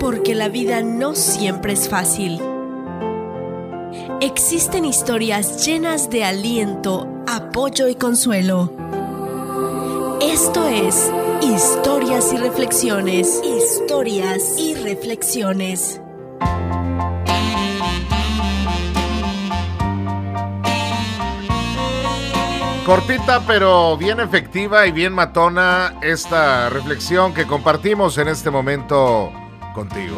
porque la vida no siempre es fácil. Existen historias llenas de aliento, apoyo y consuelo. Esto es Historias y Reflexiones. Historias y Reflexiones. Cortita pero bien efectiva y bien matona esta reflexión que compartimos en este momento contigo.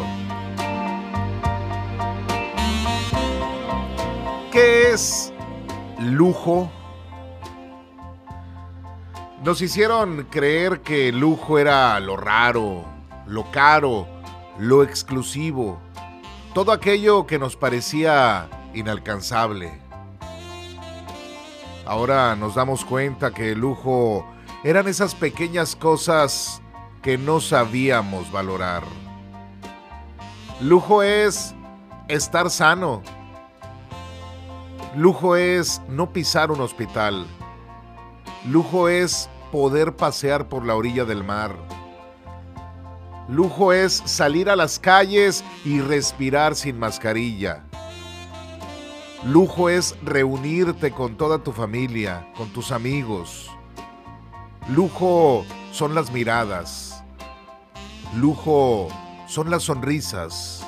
¿Qué es lujo? Nos hicieron creer que el lujo era lo raro, lo caro, lo exclusivo, todo aquello que nos parecía inalcanzable. Ahora nos damos cuenta que el lujo eran esas pequeñas cosas que no sabíamos valorar. Lujo es estar sano. Lujo es no pisar un hospital. Lujo es poder pasear por la orilla del mar. Lujo es salir a las calles y respirar sin mascarilla. Lujo es reunirte con toda tu familia, con tus amigos. Lujo son las miradas. Lujo son las sonrisas.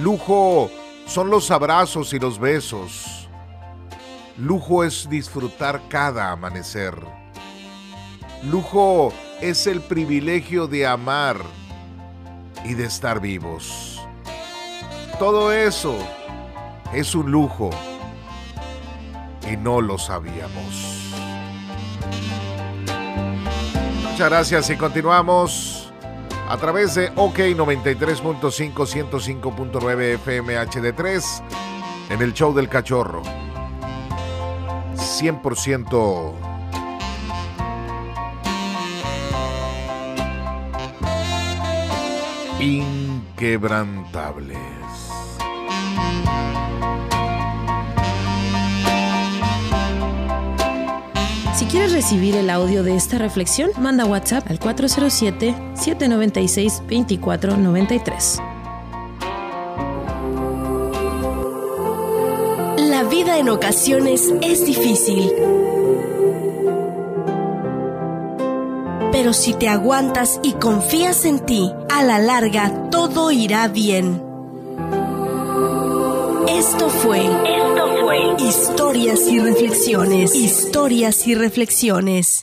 Lujo son los abrazos y los besos. Lujo es disfrutar cada amanecer. Lujo es el privilegio de amar y de estar vivos. Todo eso es un lujo y no lo sabíamos. Muchas gracias y continuamos a través de OK 93.5 105.9 FM HD3 en el show del cachorro. 100% inquebrantables. Si quieres recibir el audio de esta reflexión, manda WhatsApp al 407-796-2493. La vida en ocasiones es difícil. Pero si te aguantas y confías en ti, a la larga todo irá bien. Esto fue, Historias y Reflexiones. Historias y Reflexiones.